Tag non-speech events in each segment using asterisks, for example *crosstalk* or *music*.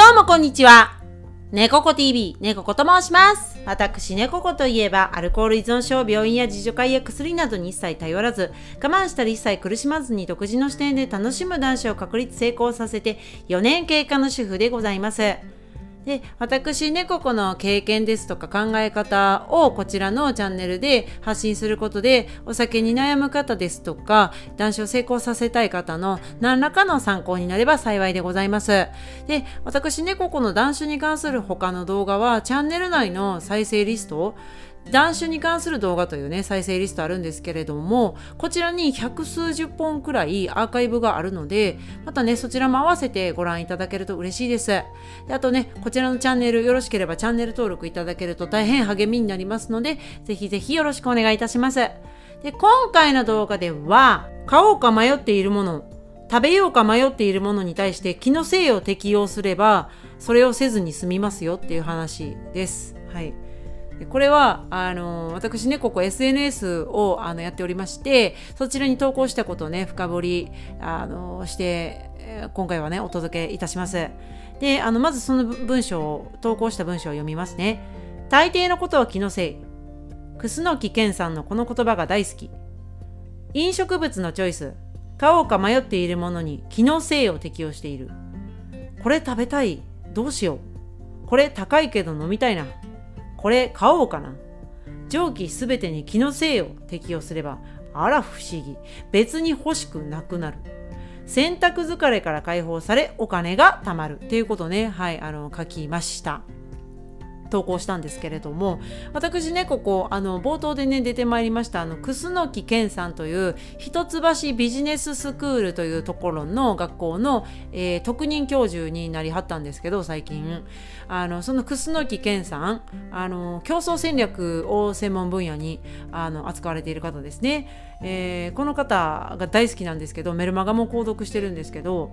どうもこんにちは。猫子 TV、猫子と申します。私、猫子といえば、アルコール依存症、病院や自助会や薬などに一切頼らず、我慢したり一切苦しまずに独自の視点で楽しむ男子を確立成功させて4年経過の主婦でございます。で私猫子の経験ですとか考え方をこちらのチャンネルで発信することでお酒に悩む方ですとか男子を成功させたい方の何らかの参考になれば幸いでございます。で私猫子の男子に関する他の動画はチャンネル内の再生リスト男子に関する動画というね再生リストあるんですけれどもこちらに百数十本くらいアーカイブがあるのでまたねそちらも合わせてご覧いただけると嬉しいです。であとねこちらのチャンネルよろしければチャンネル登録いただけると大変励みになりますのでぜひぜひよろしくお願いいたします。で今回の動画では買おうか迷っているもの食べようか迷っているものに対して気のせいを適用すればそれをせずに済みますよっていう話です。はい。これはあの私ねここ SNS をあのやっておりましてそちらに投稿したことをね深掘りあのして今回はねお届けいたします。であのまずその文章を投稿した文章を読みますね。大抵のことは気のせい。楠木健さんのこの言葉が大好き。飲食物のチョイス。買おうか迷っているものに気のせいを適用している。これ食べたい。どうしよう。これ高いけど飲みたいな。これ買おうかな。上記すべてに気のせいを適用すればあら不思議。別に欲しくなくなる。洗濯疲れから解放されお金が貯まる。っていうことね。はいあの書きました。投稿したんですけれども私ねここあの冒頭でね出てまいりましたあの楠木健さんという一橋ビジネススクールというところの学校の、えー、特任教授になりはったんですけど最近。あのその楠木健さんあの競争戦略を専門分野にあの扱われている方ですね、えー、この方が大好きなんですけどメルマガも購読してるんですけど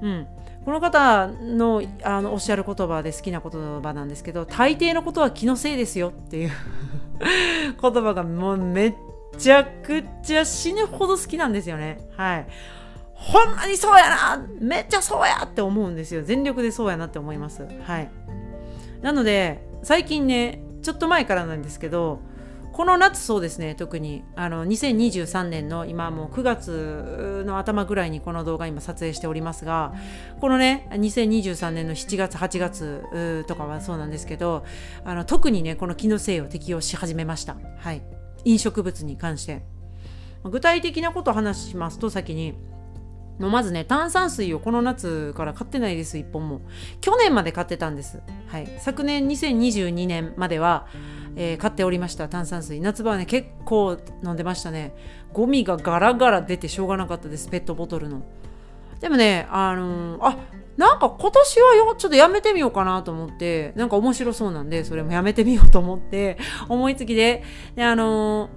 うん。この方のあのおっしゃる言葉で好きな言葉なんですけど大抵のことは気のせいですよっていう *laughs* 言葉がもうめっちゃくちゃ死ぬほど好きなんですよね。はい。ほんまにそうやなめっちゃそうやって思うんですよ。全力でそうやなって思います。はい。なので最近ねちょっと前からなんですけどこの夏そうですね特にあの2023年の今もう9月の頭ぐらいにこの動画今撮影しておりますがこのね2023年の7月8月とかはそうなんですけどあの特にねこの気のせいを適用し始めました。はい。飲食物に関して。具体的なことを話しますと先にまずね炭酸水をこの夏から買ってないです1本も。去年まで買ってたんです。はい。昨年2022年まではえー、買っておりました炭酸水。夏場はね結構飲んでましたね。ゴミがガラガラ出てしょうがなかったですペットボトルの。でもねあのー、あなんか今年はよちょっとやめてみようかなと思ってなんか面白そうなんでそれもやめてみようと思って思いつきで。であの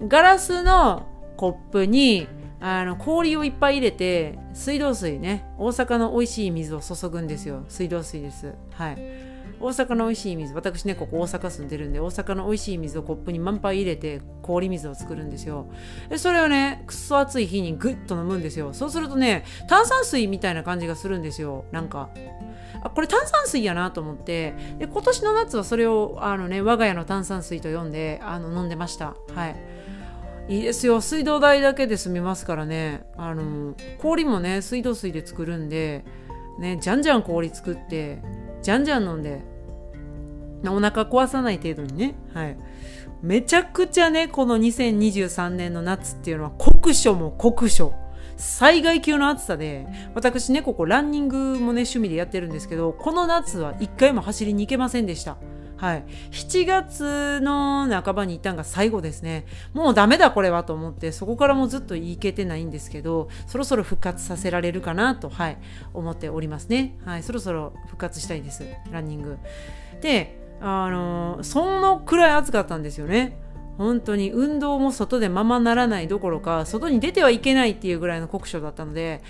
ー、ガラスのコップにあの氷をいっぱい入れて水道水ね大阪の美味しい水を注ぐんですよ。水道水です。はい。大阪の美味しい水私ねここ大阪住んでるんで大阪の美味しい水をコップに満杯入れて氷水を作るんですよ。でそれをねくっそ暑い日にグッと飲むんですよ。そうするとね炭酸水みたいな感じがするんですよ。なんかあこれ炭酸水やなと思って。で今年の夏はそれをあのね我が家の炭酸水と呼んであの飲んでました。はい。いいですよ。水道代だけで済みますからね。あの氷もね水道水で作るんでねじゃんじゃん氷作ってじゃんじゃん飲んでお腹壊さない程度にね。はい。めちゃくちゃねこの2023年の夏っていうのは酷暑も酷暑。災害級の暑さで私ねここランニングもね趣味でやってるんですけどこの夏は一回も走りに行けませんでした。はい、7月の半ばに行ったんが最後ですね。もうダメだこれはと思ってそこからもずっと行けてないんですけどそろそろ復活させられるかなと、はい、思っておりますね、はい、そろそろ復活したいです。ランニング。であのそのくらい暑かったんですよね。本当に運動も外でままならないどころか外に出てはいけないっていうぐらいの酷暑だったので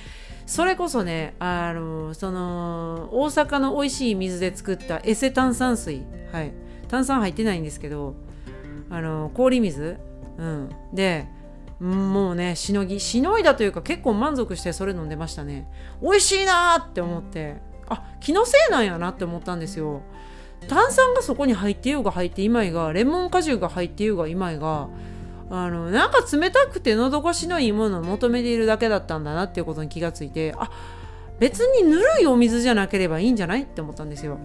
それこそねあのその大阪の美味しい水で作ったエセ炭酸水。はい。炭酸入ってないんですけどあの氷水。うん。でもうねしのぎしのいだというか結構満足してそれ飲んでましたね。美味しいなって思ってあ気のせいなんやなって思ったんですよ。炭酸がそこに入ってようが入っていまいがレモン果汁が入ってようがいまいがあのなんか冷たくて喉越しのいいものを求めているだけだったんだなっていうことに気がついてあ別にぬるいお水じゃなければいいんじゃないって思ったんですよ。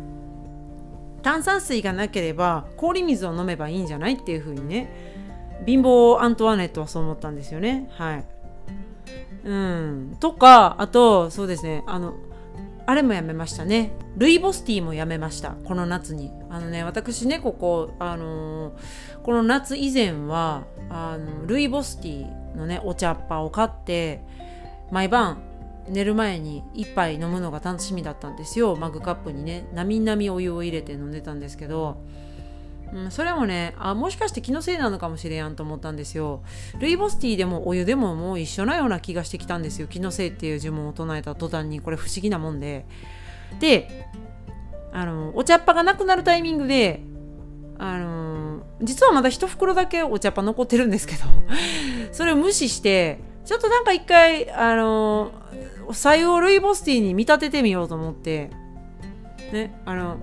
炭酸水がなければ氷水を飲めばいいんじゃないっていう風にね貧乏アントワネットはそう思ったんですよね。はい。うん。とかあとそうですね。あのあれもやめましたね。ルイボスティーもやめました。この夏に。あのね私ねここあのー、この夏以前はあのルイボスティーのねお茶っ葉を買って毎晩寝る前に1杯飲むのが楽しみだったんですよ。マグカップにねなみなみお湯を入れて飲んでたんですけど、うん、それもねあもしかして気のせいなのかもしれやんと思ったんですよ。ルイボスティーでもお湯でももう一緒なような気がしてきたんですよ。気のせいっていう呪文を唱えた途端にこれ不思議なもんで。であのお茶っ葉がなくなるタイミングであの実はまだ1袋だけお茶っ葉残ってるんですけど *laughs* それを無視してちょっとなんか一回あの採用ルイボスティーに見立ててみようと思って。ねあの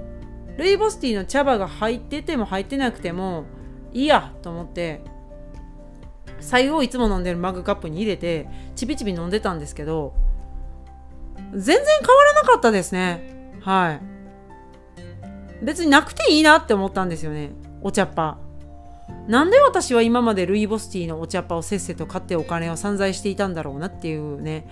ルイボスティーの茶葉が入ってても入ってなくてもいいやと思って採用いつも飲んでるマグカップに入れてちびちび飲んでたんですけど全然変わらなかったですね。はい。別になくていいなって思ったんですよねお茶っ葉。なんで私は今までルイボスティーのお茶っ葉をせっせと買ってお金を散財していたんだろうなっていうね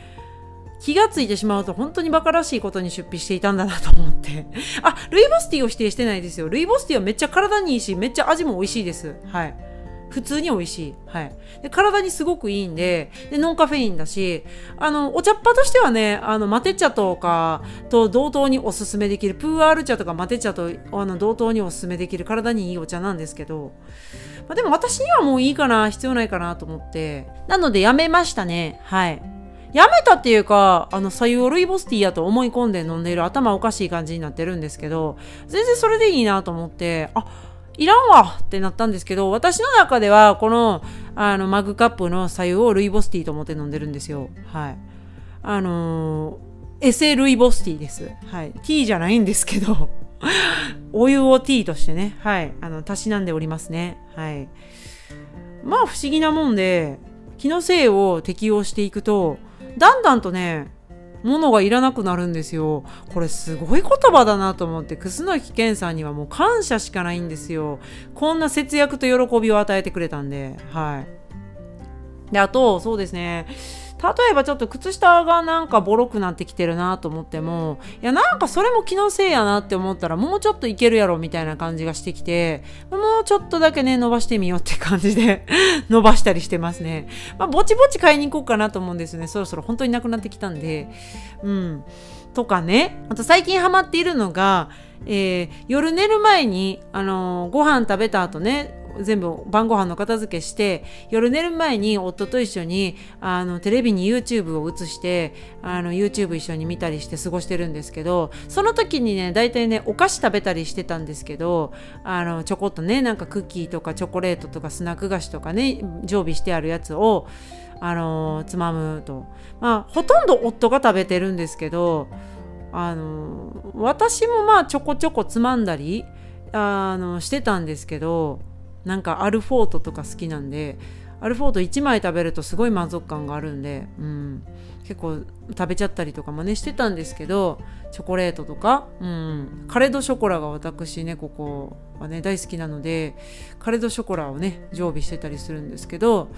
気がついてしまうと本当にバカらしいことに出費していたんだなと思ってあルイボスティーを否定してないですよルイボスティーはめっちゃ体にいいしめっちゃ味も美味しいですはい普通に美味しい。はい。で、体にすごくいいんで、で、ノンカフェインだし、あの、お茶っ葉としてはね、あの、マテ茶とかと同等におすすめできる、プーアール茶とかマテ茶とあの同等におすすめできる体にいいお茶なんですけど、まあ、でも私にはもういいかな、必要ないかなと思って。なのでやめましたね。はい。やめたっていうか、あの、左右ルイボスティーやと思い込んで飲んでいる頭おかしい感じになってるんですけど、全然それでいいなと思って、あ、いらんわってなったんですけど、私の中では、この、あの、マグカップの左右をルイボスティーと思って飲んでるんですよ。はい。あのー、エセルイボスティーです。はい。ティーじゃないんですけど、*laughs* お湯をティーとしてね、はい。あの、たしなんでおりますね。はい。まあ、不思議なもんで、気のせいを適用していくと、だんだんとね、物がいらなくなるんですよ。これすごい言葉だなと思って、楠木健さんにはもう感謝しかないんですよ。こんな節約と喜びを与えてくれたんで、はい。で、あと、そうですね。例えばちょっと靴下がなんかボロくなってきてるなと思っても、いやなんかそれも気のせいやなって思ったらもうちょっといけるやろみたいな感じがしてきて、もうちょっとだけね、伸ばしてみようって感じで *laughs* 伸ばしたりしてますね。まあ、ぼちぼち買いに行こうかなと思うんですね。そろそろ本当になくなってきたんで。うん。とかね。あと最近ハマっているのが、えー、夜寝る前に、あのー、ご飯食べた後ね、全部晩ご飯の片付けして夜寝る前に夫と一緒にあのテレビに YouTube を映してあの YouTube 一緒に見たりして過ごしてるんですけどその時にね大体ねお菓子食べたりしてたんですけどあのちょこっとねなんかクッキーとかチョコレートとかスナック菓子とかね常備してあるやつをあのつまむと。まあほとんど夫が食べてるんですけどあの私もまあちょこちょこつまんだりあのしてたんですけどなんかアルフォートとか好きなんでアルフォート1枚食べるとすごい満足感があるんで、うん、結構食べちゃったりとかもねしてたんですけどチョコレートとか、うん、カレドショコラが私ねここはね大好きなのでカレドショコラをね常備してたりするんですけど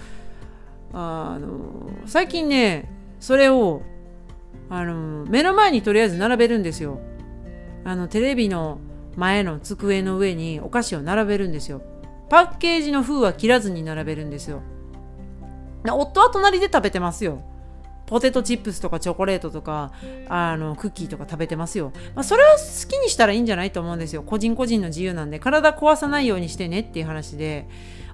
あの最近ねそれをあの目の前にとりあえず並べるんですよ。あのテレビの前の机の上にお菓子を並べるんですよ。パッケージの封は切らずに並べるんですよ。夫は隣で食べてますよ。ポテトチップスとかチョコレートとかあのクッキーとか食べてますよ、まあ、それは好きにしたらいいんじゃないと思うんですよ。個人個人の自由なんで体壊さないようにしてねっていう話で。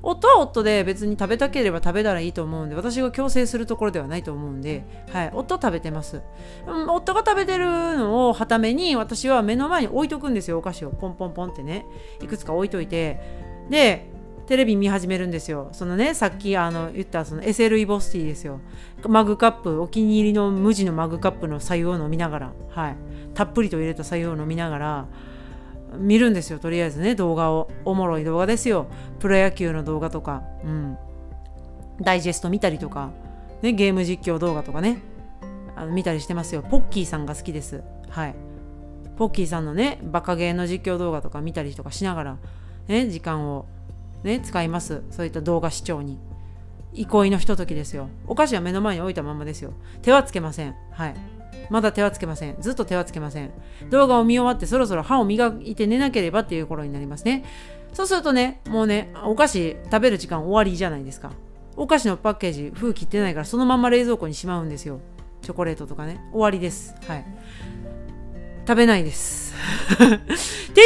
夫は夫で別に食べたければ食べたらいいと思うんで私が強制するところではないと思うんで、はい、夫は食べてます、うん、夫が食べてるのをはために私は目の前に置いとくんですよお菓子を。ポンポンポンってね。いくつか置いといて。でテレビ見始めるんですよ。そのねさっきあの言ったその SL イボスティーですよ。マグカップお気に入りの無地のマグカップの白湯を飲みながらはい。たっぷりと入れた白湯を飲みながら見るんですよとりあえずね。動画を。おもろい動画ですよ。プロ野球の動画とか。うん。ダイジェスト見たりとか、ね、ゲーム実況動画とかね。あの見たりしてますよ。ポッキーさんが好きです。はい。ポッキーさんのねバカゲーの実況動画とか見たりとかしながらね時間をね使います。そういった動画視聴に。憩いのひとときですよ。お菓子は目の前に置いたままですよ。手はつけません。はい。まだ手はつけません。ずっと手はつけません。動画を見終わってそろそろ歯を磨いて寝なければっていう頃になりますね。そうするとねもうねお菓子食べる時間終わりじゃないですか。お菓子のパッケージ封切ってないからそのまま冷蔵庫にしまうんですよ。チョコレートとかね。終わりです。はい。食べないです。*laughs* ってい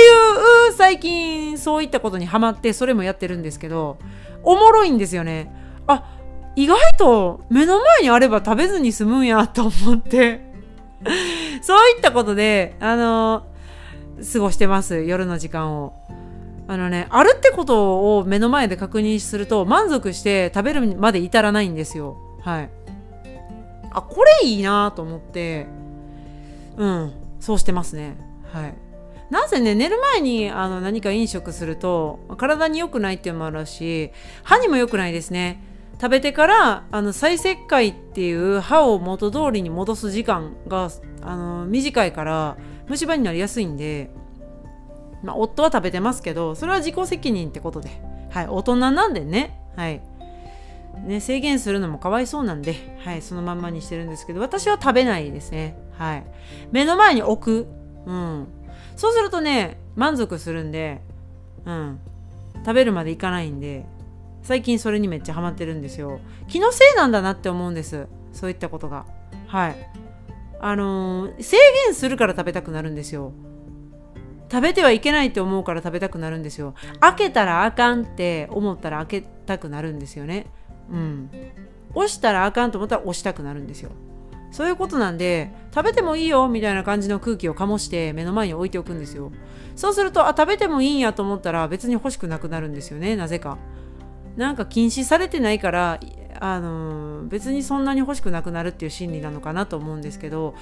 う最近そういったことにハマってそれもやってるんですけどおもろいんですよね。あ意外と目の前にあれば食べずに済むんやと思って。*laughs* そういったことであの過ごしてます夜の時間を。あのねあるってことを目の前で確認すると満足して食べるまで至らないんですよ。はい。あこれいいなと思って。うんそうしてますね。はい。なぜね寝る前にあの何か飲食すると体に良くないっていうのもあるし歯にも良くないですね。食べてからあの再石灰っていう歯を元通りに戻す時間があの短いから虫歯になりやすいんで、まあ、夫は食べてますけどそれは自己責任ってことで、はい、大人なんでね,、はい。ね制限するのもかわいそうなんで、はい、そのまんまにしてるんですけど私は食べないですね、はい、目の前に置く、うん、そうするとね満足するんで、うん、食べるまでいかないんで最近それにめっちゃハマってるんですよ。気のせいなんだなって思うんです。そういったことが。はい。あのー、制限するから食べたくなるんですよ。食べてはいけないって思うから食べたくなるんですよ。開けたらあかんって思ったら開けたくなるんですよね。うん。押したらあかんと思ったら押したくなるんですよ。そういうことなんで食べてもいいよみたいな感じの空気を醸して目の前に置いておくんですよ。そうするとあ食べてもいいんやと思ったら別に欲しくなくなるんですよねなぜか。なんか禁止されてないからあの別にそんなに欲しくなくなるっていう心理なのかなと思うんですけど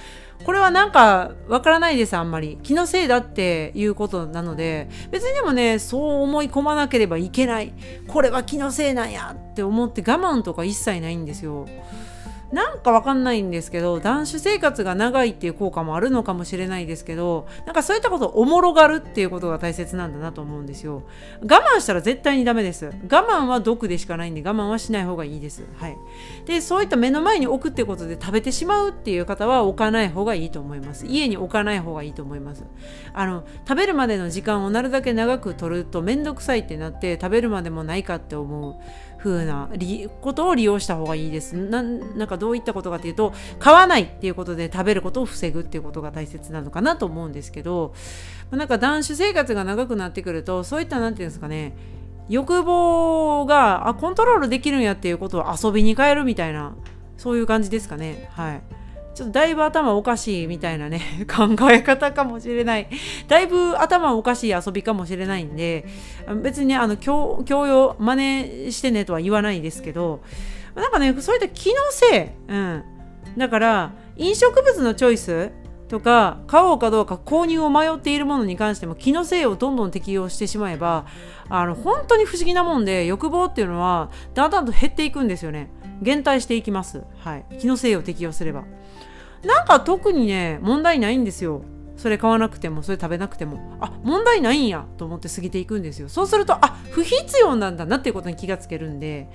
これはなんかわからないですあんまり。気のせいだっていうことなので別にでもねそう思い込まなければいけない。これは気のせいなんやって思って我慢とか一切ないんですよ。なんかわかんないんですけど男子生活が長いっていう効果もあるのかもしれないですけどなんかそういったことをおもろがるっていうことが大切なんだなと思うんですよ。我慢したら絶対にダメです。我慢は毒でしかないんで我慢はしない方がいいです。はい。でそういった目の前に置くってことで食べてしまうっていう方は置かない方がいいと思います。家に置かない方がいいと思います。あの食べるまでの時間をなるだけ長く取ると面倒くさいってなって食べるまでもないかって思う。風なことを利用した方がいいですなんかどういったことかというと買わないっていうことで食べることを防ぐっていうことが大切なのかなと思うんですけどなんか男子生活が長くなってくるとそういった何て言うんですかね欲望があコントロールできるんやっていうことを遊びに変えるみたいなそういう感じですかねはい。ちょっとだいぶ頭おかしいみたいなね *laughs* 考え方かもしれない。だいぶ頭おかしい遊びかもしれないんで別にねあの教養真似してねとは言わないですけどなんかねそういった気のせい、うん、だから飲食物のチョイスとか買おうかどうか購入を迷っているものに関しても気のせいをどんどん適用してしまえばあの本当に不思議なもんで欲望っていうのはだんだんと減っていくんですよね。減退していきます、はい、気のせいを適用すれば。なんか特にね問題ないんですよ。それ買わなくてもそれ食べなくても。あ問題ないんやと思って過ぎていくんですよ。そうするとあ不必要なんだなっていうことに気がつけるんで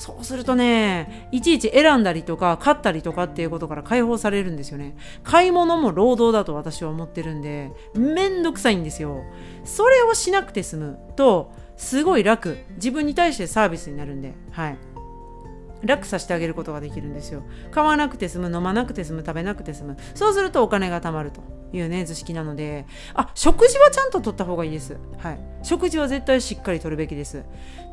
そうするとねいちいち選んだりとか買ったりとかっていうことから解放されるんですよね。買い物も労働だと私は思ってるんでめんどくさいんですよ。それをしなくて済むとすごい楽。自分に対してサービスになるんではい。楽させてあげることができるんですよ。買わなくて済む飲まなくて済む食べなくて済む。そうするとお金が貯まると。いうね図式なので。あ食事はちゃんと取った方がいいです。はい。食事は絶対しっかり取るべきです。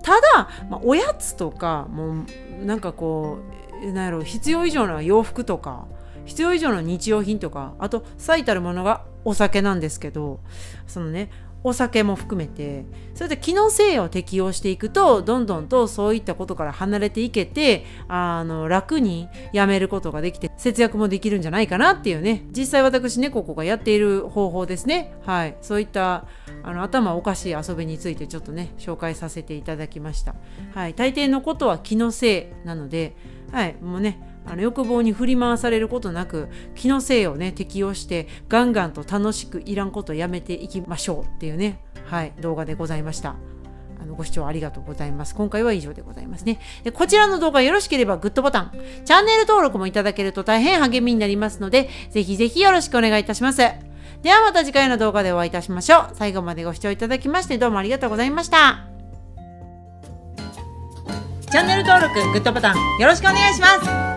ただ、まあ、おやつとかもうなんかこうなんやろ必要以上の洋服とか必要以上の日用品とかあと最たるものがお酒なんですけどそのねお酒も含めて。それで気のせいを適用していくとどんどんとそういったことから離れていけてあの楽にやめることができて節約もできるんじゃないかなっていうね。実際私ねここがやっている方法ですね。はい。そういったあの頭おかしい遊びについてちょっとね紹介させていただきました。はい。大抵のことは気のせいなのではい。もうねあの欲望に振り回されることなく気のせいをね適用してガンガンと楽しくいらんことやめていきましょうっていうねはい動画でございました。あのご視聴ありがとうございます。今回は以上でございますね。でこちらの動画よろしければグッドボタンチャンネル登録もいただけると大変励みになりますのでぜひぜひよろしくお願いいたします。ではまた次回の動画でお会いいたしましょう。最後までご視聴いただきましてどうもありがとうございました。チャンネル登録グッドボタンよろしくお願いします。